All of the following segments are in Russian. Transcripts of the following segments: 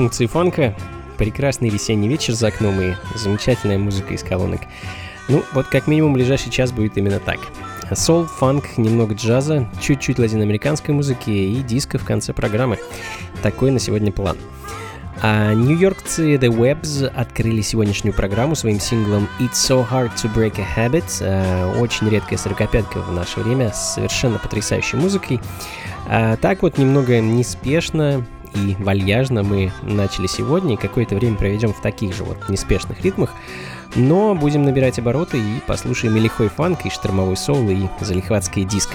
Функции фанка, прекрасный весенний вечер за окном и замечательная музыка из колонок. Ну, вот как минимум ближайший час будет именно так. Сол, фанк, немного джаза, чуть-чуть латиноамериканской музыки и диска в конце программы. Такой на сегодня план. А нью-йоркцы The Webs открыли сегодняшнюю программу своим синглом It's So Hard to Break a Habit. А, очень редкая сорокопятка в наше время с совершенно потрясающей музыкой. А, так вот, немного неспешно, и вальяжно мы начали сегодня, и какое-то время проведем в таких же вот неспешных ритмах, но будем набирать обороты и послушаем и лихой фанк, и штормовой соло, и залихватский диск.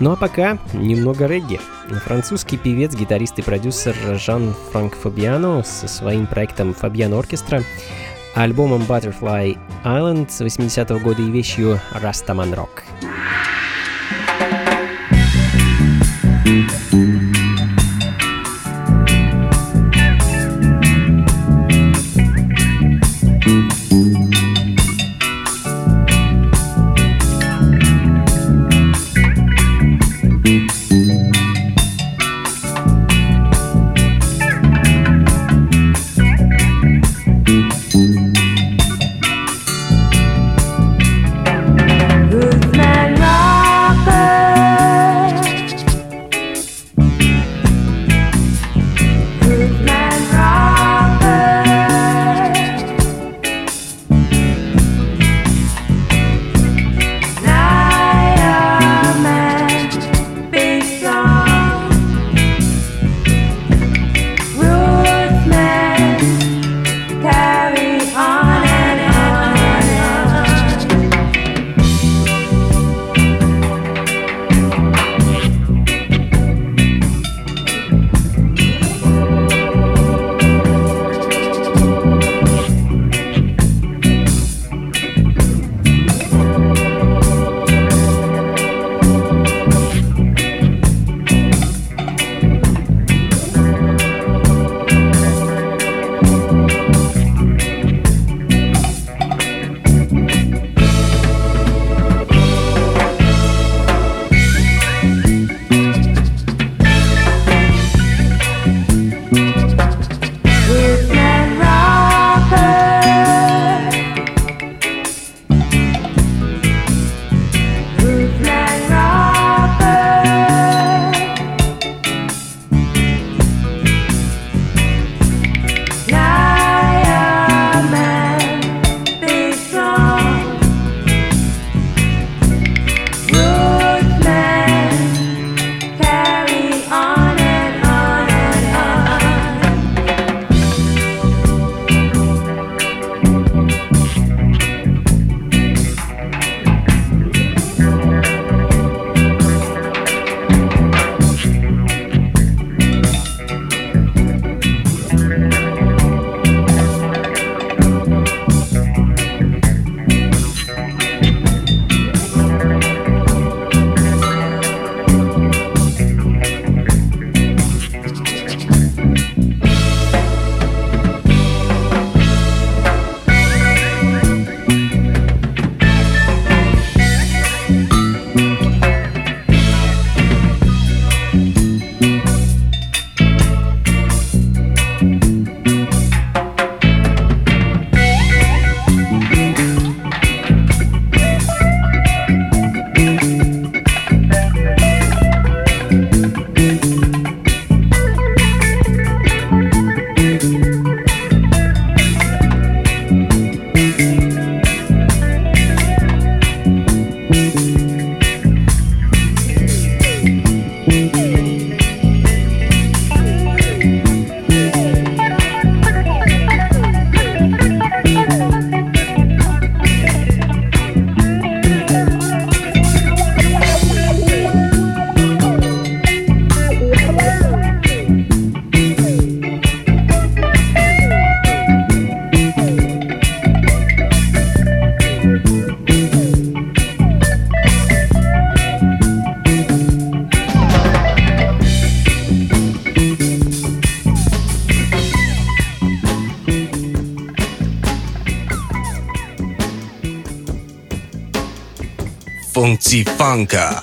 Ну а пока немного регги. Французский певец, гитарист и продюсер Жан-Франк Фабиано со своим проектом Фабиано Оркестра, альбомом Butterfly Island 80-го года и вещью Rastaman Rock. Rootsman rocker. funk ifunka。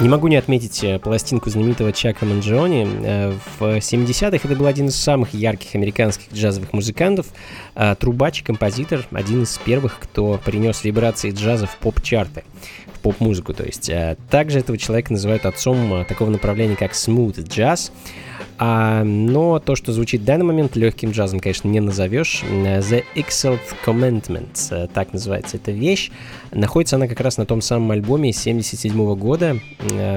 Не могу не отметить э, пластинку знаменитого Чака Манджони. Э, в 70-х это был один из самых ярких американских джазовых музыкантов, э, трубач и композитор, один из первых, кто принес вибрации джаза в поп-чарты, в поп-музыку, то есть. Также этого человека называют отцом такого направления, как smooth jazz. А, но то, что звучит в данный момент легким джазом, конечно, не назовешь. The Exalt Commandment, так называется эта вещь. Находится она как раз на том самом альбоме 77 года,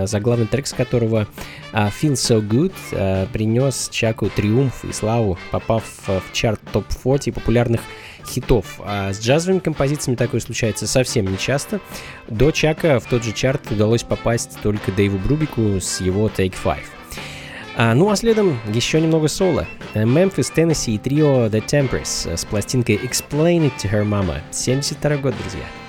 заглавный трек с которого Feel So Good принес Чаку триумф и славу, попав в чарт топ-40 популярных хитов. А с джазовыми композициями такое случается совсем не часто. До Чака в тот же чарт удалось попасть только Дэйву Брубику с его Take Five. А, ну а следом еще немного соло. Memphis, Tennessee и трио The Tempers с пластинкой Explain It to Her Mama. 72 год, друзья.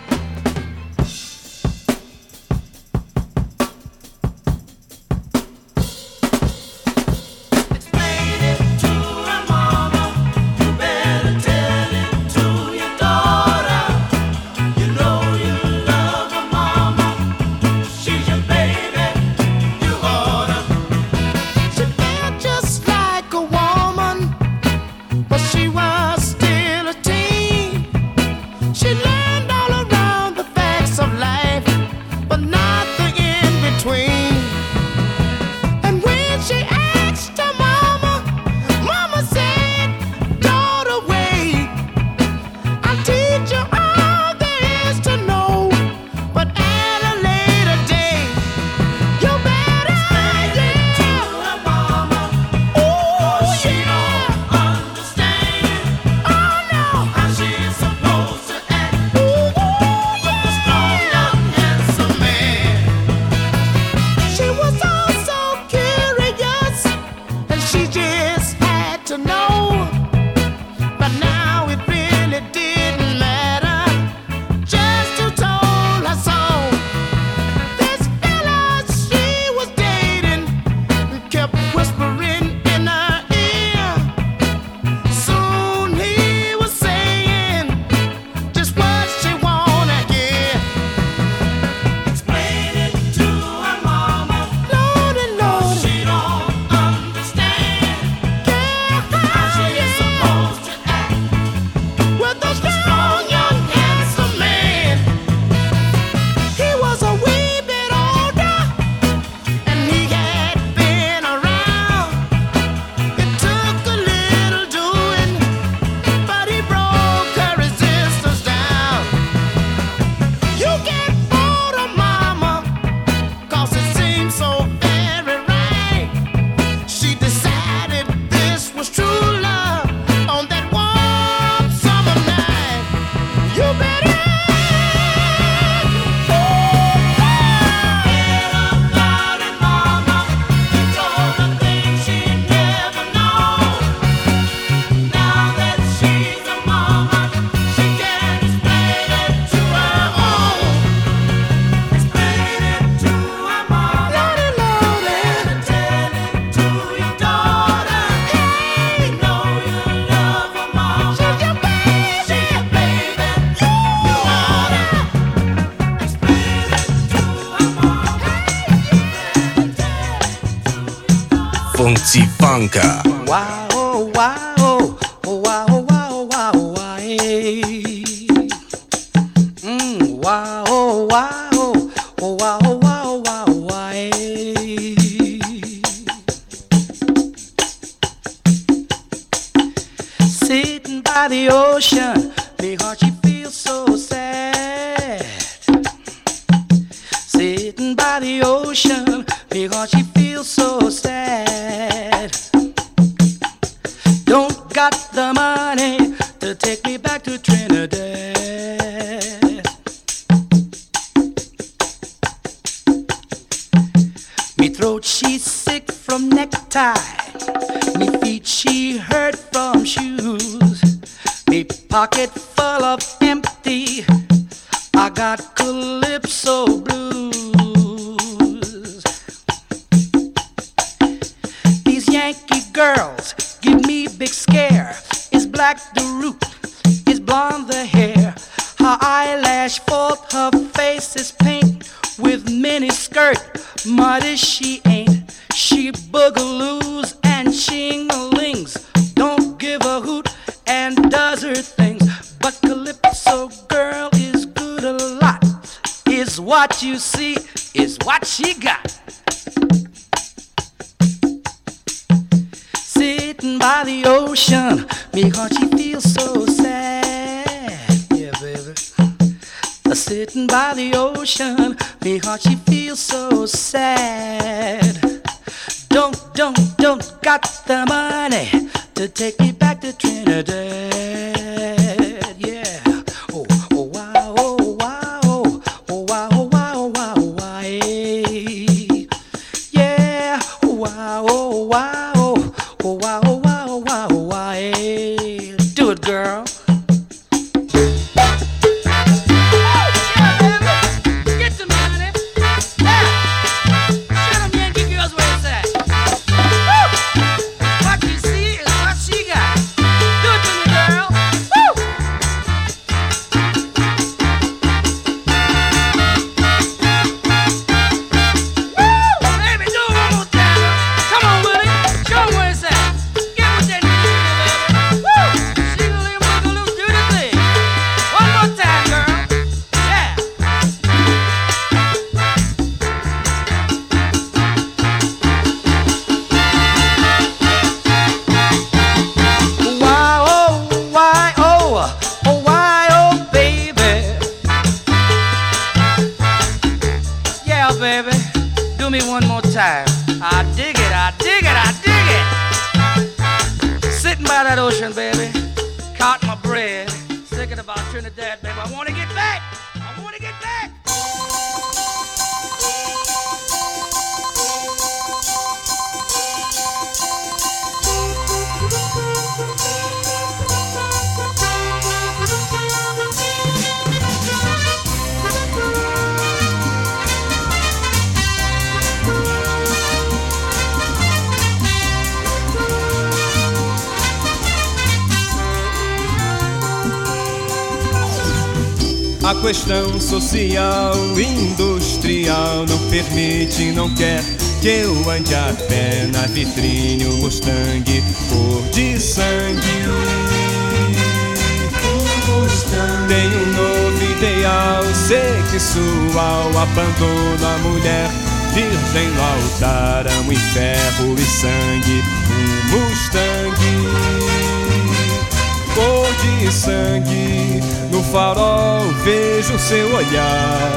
Funka. Wow, oh, wow, oh, wow, oh, wow, wow, wow. Mm, wow, oh, wow, wow, wow, wow, wow. Sitting by the ocean, big heart, she feels so sad. Ande a pé na vitrine o Mustang cor de sangue. Tenho um novo ideal sexual, abandono a mulher virgem no altar, amo em ferro e sangue, um Mustang cor de sangue. No farol vejo seu olhar.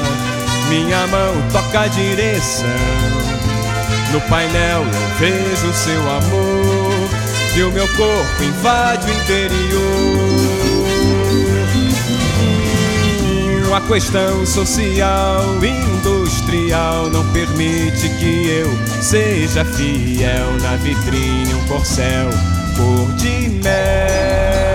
Minha mão toca a direção. No painel eu vejo seu amor. E o meu corpo invade o interior. A questão social, industrial não permite que eu seja fiel na vitrine um corcel cor de mel.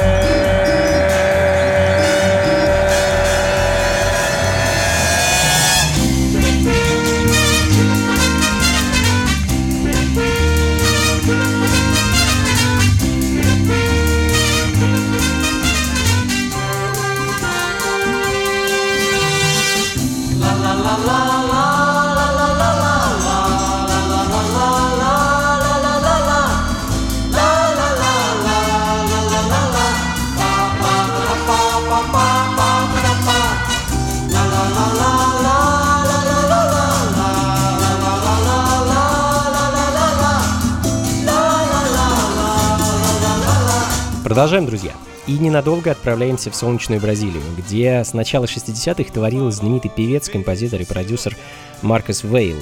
Продолжаем, друзья. И ненадолго отправляемся в солнечную Бразилию, где с начала 60-х творил знаменитый певец, композитор и продюсер Маркус Вейл.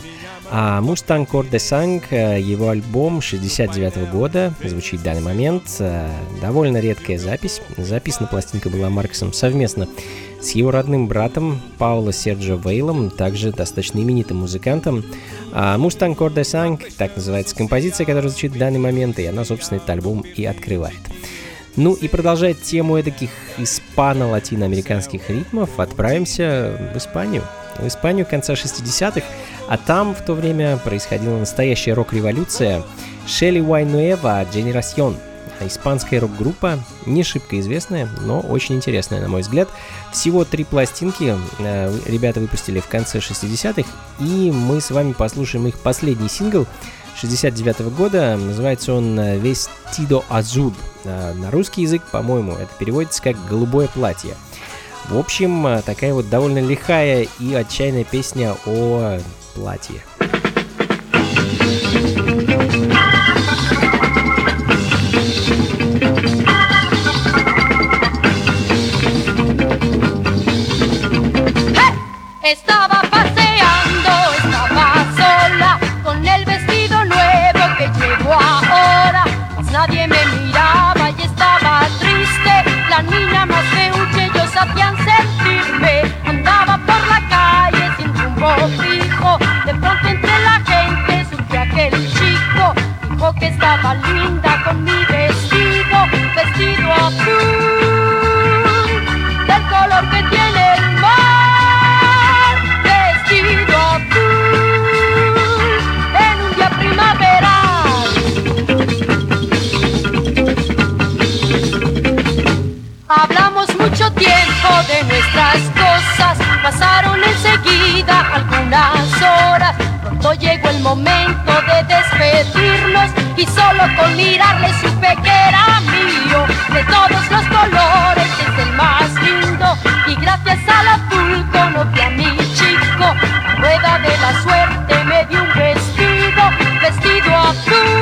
А Mustang Cor de Sang, э, его альбом 69 года, звучит в данный момент, э, довольно редкая запись. Записана пластинка была Маркусом совместно с его родным братом Пауло Серджо Вейлом, также достаточно именитым музыкантом. А Mustang Cor de Sang, так называется композиция, которая звучит в данный момент, и она, собственно, этот альбом и открывает. Ну и продолжая тему таких испано-латиноамериканских ритмов, отправимся в Испанию. В Испанию конца 60-х, а там в то время происходила настоящая рок-революция Шелли Уайнуэва «Generación». испанская рок-группа, не шибко известная, но очень интересная, на мой взгляд. Всего три пластинки э, ребята выпустили в конце 60-х, и мы с вами послушаем их последний сингл 69 -го года. Называется он «Vestido Azul». На русский язык, по-моему, это переводится как «голубое платье». В общем, такая вот довольно лихая и отчаянная песня о платье. Fijo. De pronto entre la gente supe aquel chico. Dijo que estaba linda con mi vestido, vestido azul. Del color que tiene el mar, vestido azul. En un día primaveral. Hablamos mucho tiempo de nuestras cosas, pasaron enseguida algunas horas. Pronto llegó el momento de despedirnos y solo con mirarle supe que era mío. De todos los colores es el más lindo y gracias al azul conocí a mi chico. La rueda de la suerte me dio un vestido, vestido azul,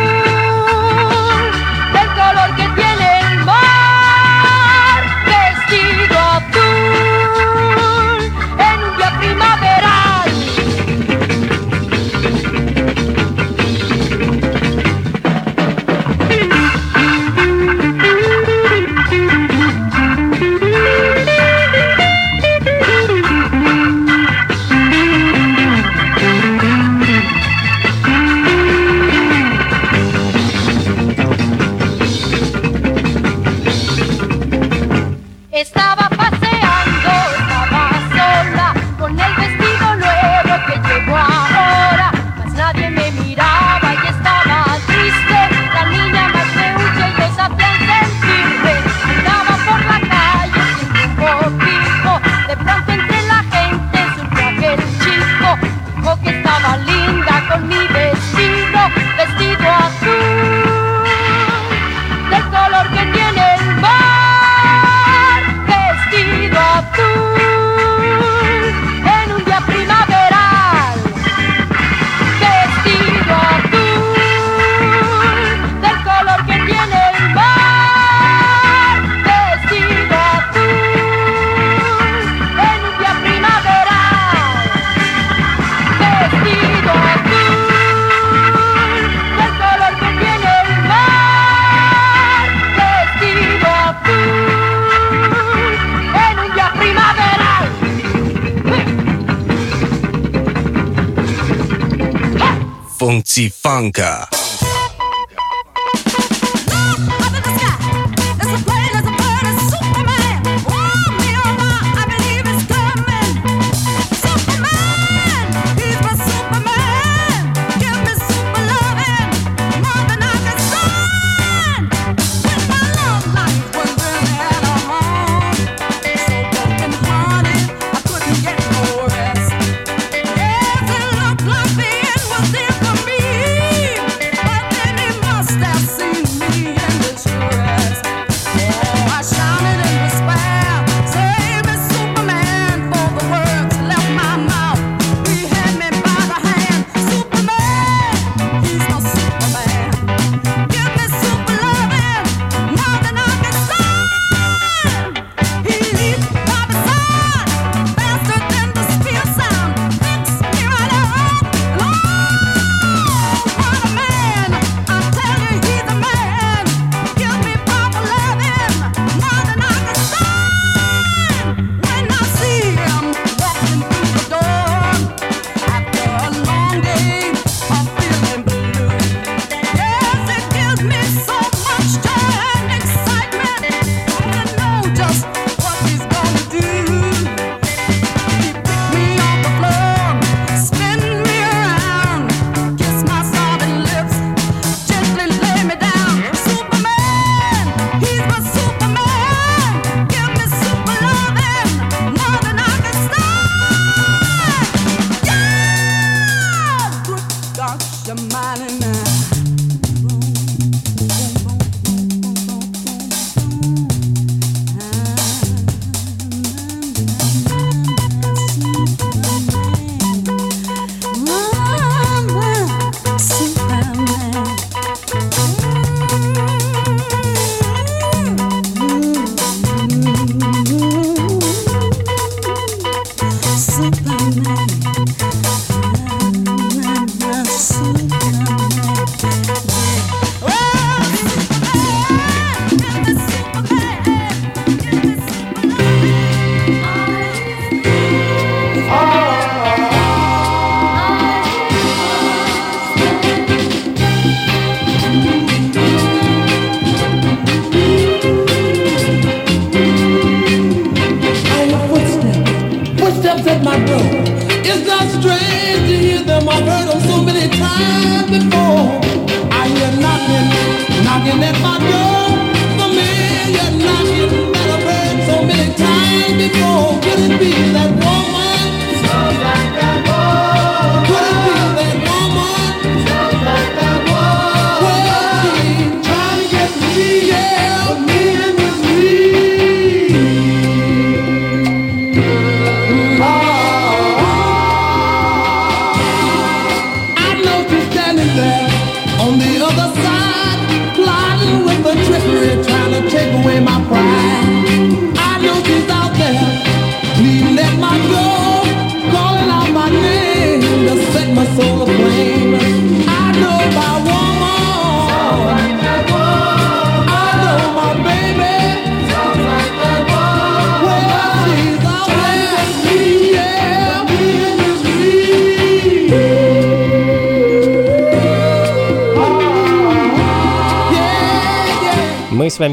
Blanca.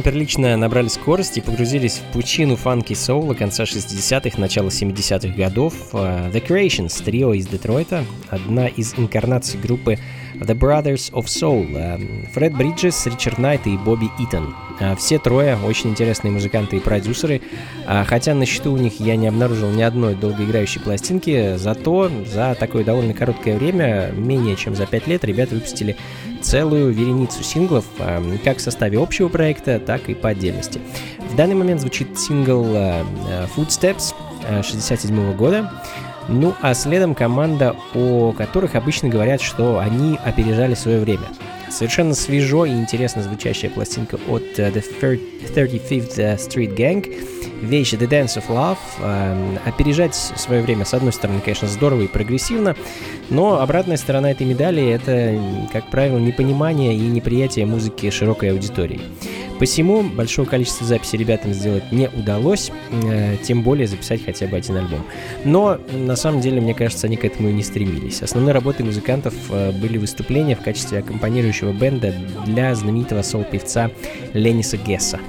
Inter прилично набрали скорость и погрузились в пучину фанки соула конца 60-х, начала 70-х годов. Uh, The Creations, трио из Детройта, одна из инкарнаций группы The Brothers of Soul, uh, Фред Бриджес, Ричард Найт и Бобби Итон. Uh, все трое очень интересные музыканты и продюсеры, хотя на счету у них я не обнаружил ни одной долгоиграющей пластинки, зато за такое довольно короткое время, менее чем за 5 лет, ребята выпустили целую вереницу синглов, как в составе общего проекта, так и по отдельности. В данный момент звучит сингл э, э, Footsteps 67 э, года, ну а следом команда, о которых обычно говорят, что они опережали свое время. Совершенно свежо и интересно звучащая пластинка от The 35th Street Gang, вещь The Dance of Love. Э, опережать свое время, с одной стороны, конечно, здорово и прогрессивно, но обратная сторона этой медали — это, как правило, непонимание и неприятие музыки широкой аудитории. Посему большого количества записей ребятам сделать не удалось, э, тем более записать хотя бы один альбом. Но, на самом деле, мне кажется, они к этому и не стремились. Основной работой музыкантов э, были выступления в качестве аккомпанирующего бенда для знаменитого сол-певца Лениса Гесса.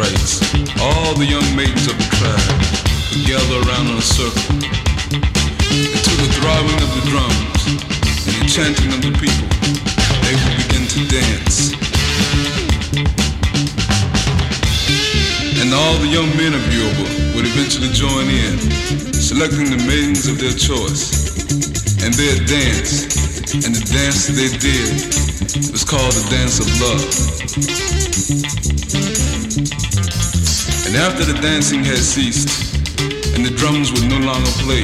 All the young maidens of the tribe would gather around in a circle. And to the throbbing of the drums and the chanting of the people, they would begin to dance. And all the young men of Yoruba would eventually join in, selecting the maidens of their choice. And they'd dance, and the dance they did was called the dance of love. And after the dancing had ceased, and the drums would no longer play,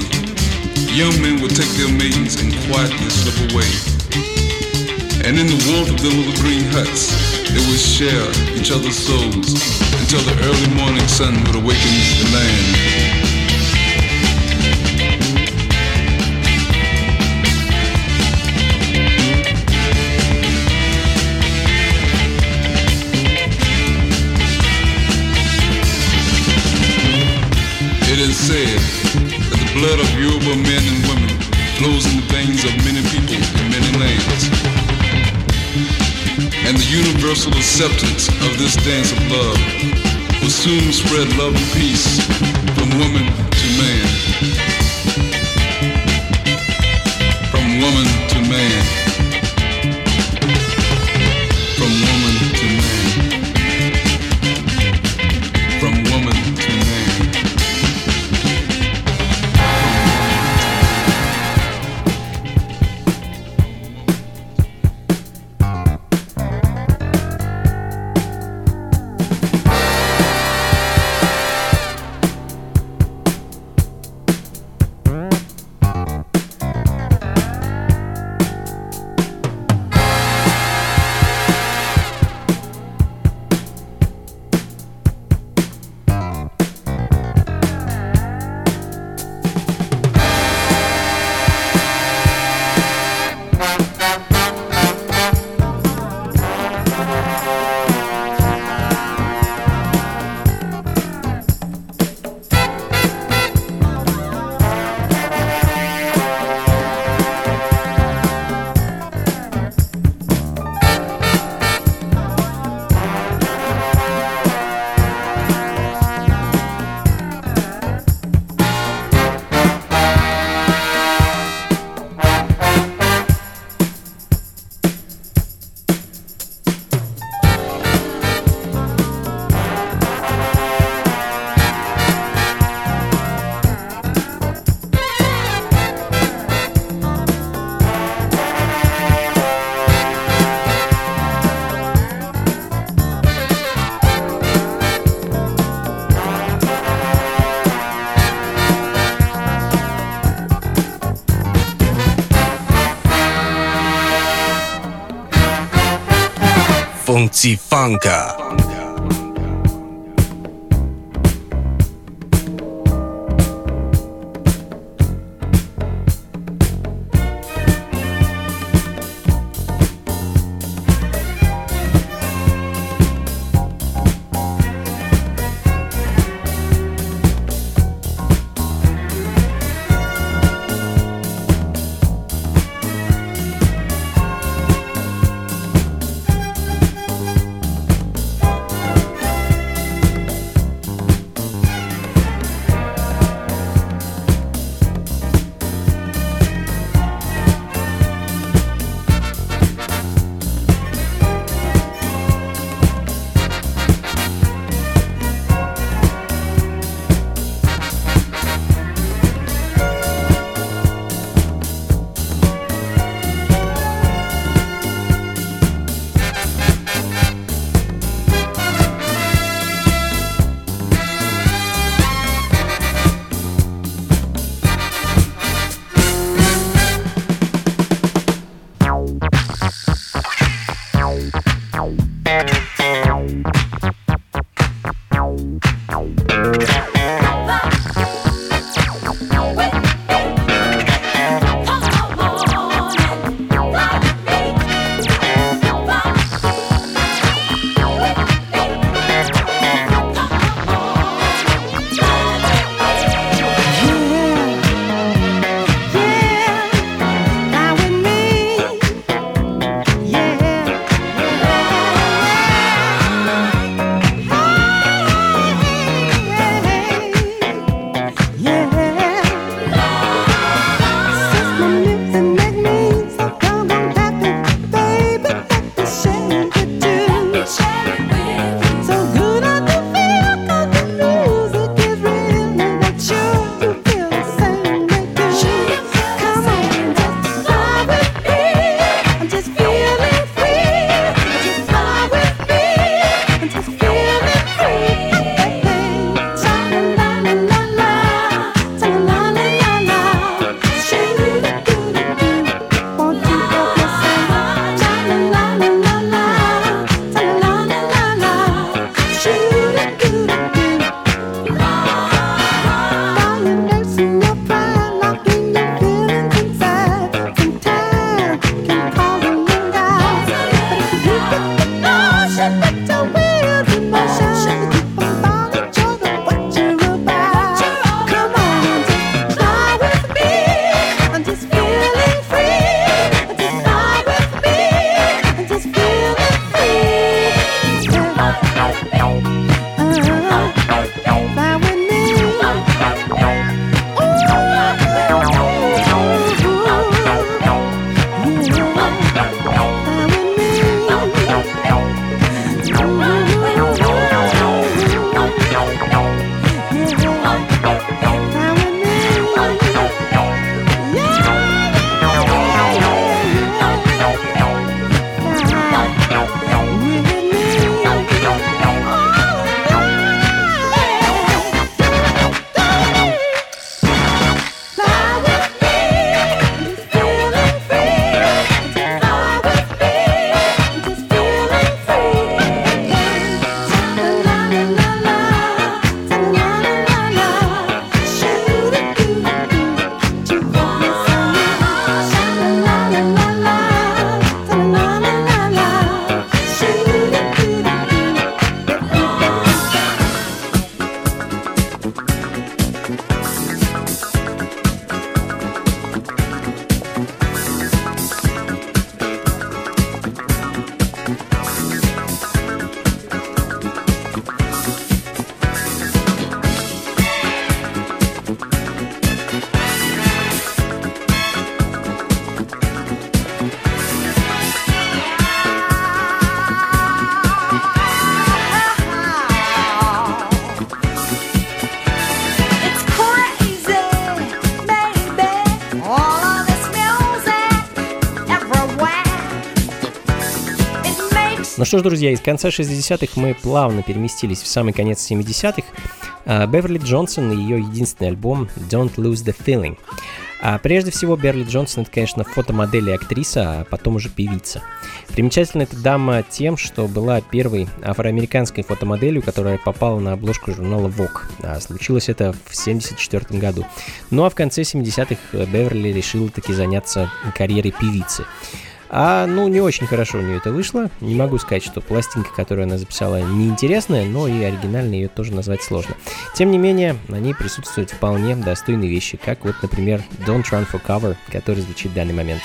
young men would take their maidens and quietly slip away. And in the warmth of their little green huts, they would share each other's souls until the early morning sun would awaken the land. Universal acceptance of this dance of love will soon spread love and peace from woman to man. From woman to man. Unti Funka。Что ж, друзья, из конца 60-х мы плавно переместились в самый конец 70-х. А, Беверли Джонсон и ее единственный альбом «Don't Lose the Feeling». А прежде всего, Берли Джонсон это, конечно, фотомодель и актриса, а потом уже певица. Примечательна эта дама тем, что была первой афроамериканской фотомоделью, которая попала на обложку журнала Vogue. А случилось это в 1974 году. Ну а в конце 70-х Беверли решила таки заняться карьерой певицы. А, ну, не очень хорошо у нее это вышло. Не могу сказать, что пластинка, которую она записала, неинтересная, но и оригинально ее тоже назвать сложно. Тем не менее, на ней присутствуют вполне достойные вещи, как вот, например, Don't Run for Cover, который звучит в данный момент.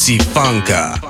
Fritzy Funka.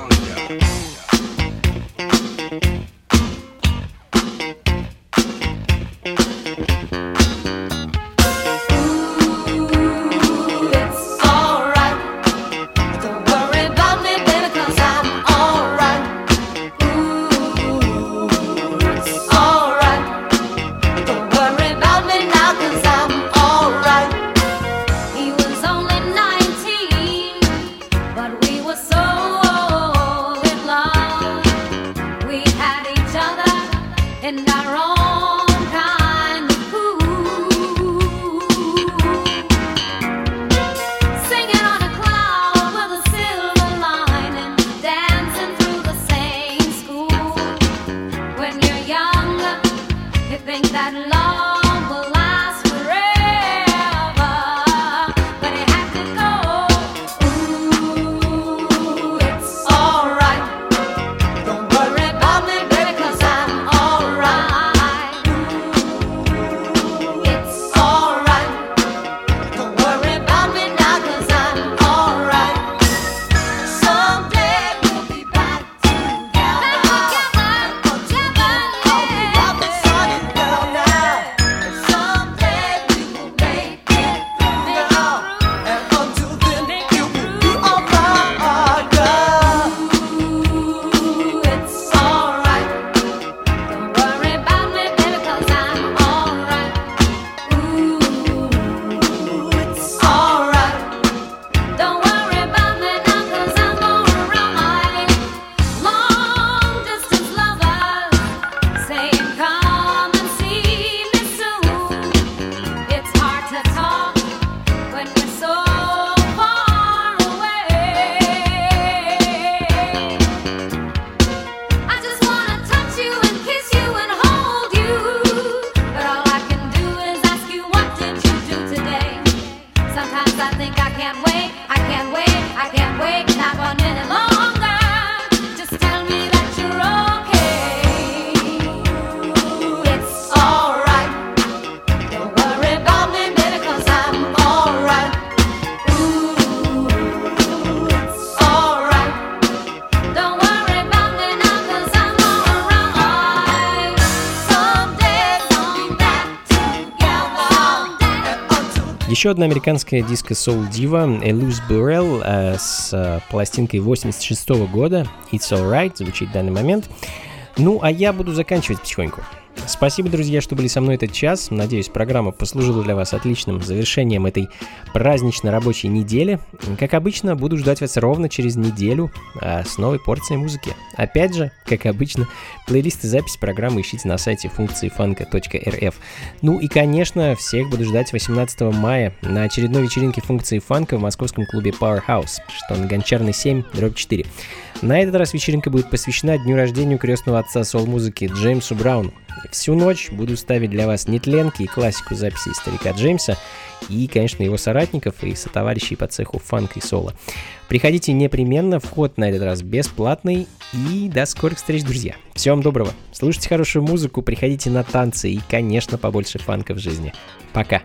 Еще одна американская диско-соул-дива Элуз Буррелл э, с э, пластинкой 86 года It's Alright звучит в данный момент. Ну, а я буду заканчивать потихоньку. Спасибо, друзья, что были со мной этот час. Надеюсь, программа послужила для вас отличным завершением этой праздничной рабочей недели. Как обычно, буду ждать вас ровно через неделю а, с новой порцией музыки. Опять же, как обычно, плейлисты записи программы ищите на сайте функции фанка.рф. Ну и, конечно, всех буду ждать 18 мая на очередной вечеринке функции фанка в московском клубе Powerhouse, что на Гончарной 7, дробь 4. На этот раз вечеринка будет посвящена дню рождения крестного отца сол-музыки Джеймсу Брауну. Всю ночь буду ставить для вас нетленки и классику записей старика Джеймса и, конечно, его соратников и сотоварищей по цеху фанк и соло. Приходите непременно, вход на этот раз бесплатный и до скорых встреч, друзья. Всего вам доброго. Слушайте хорошую музыку, приходите на танцы и, конечно, побольше фанка в жизни. Пока.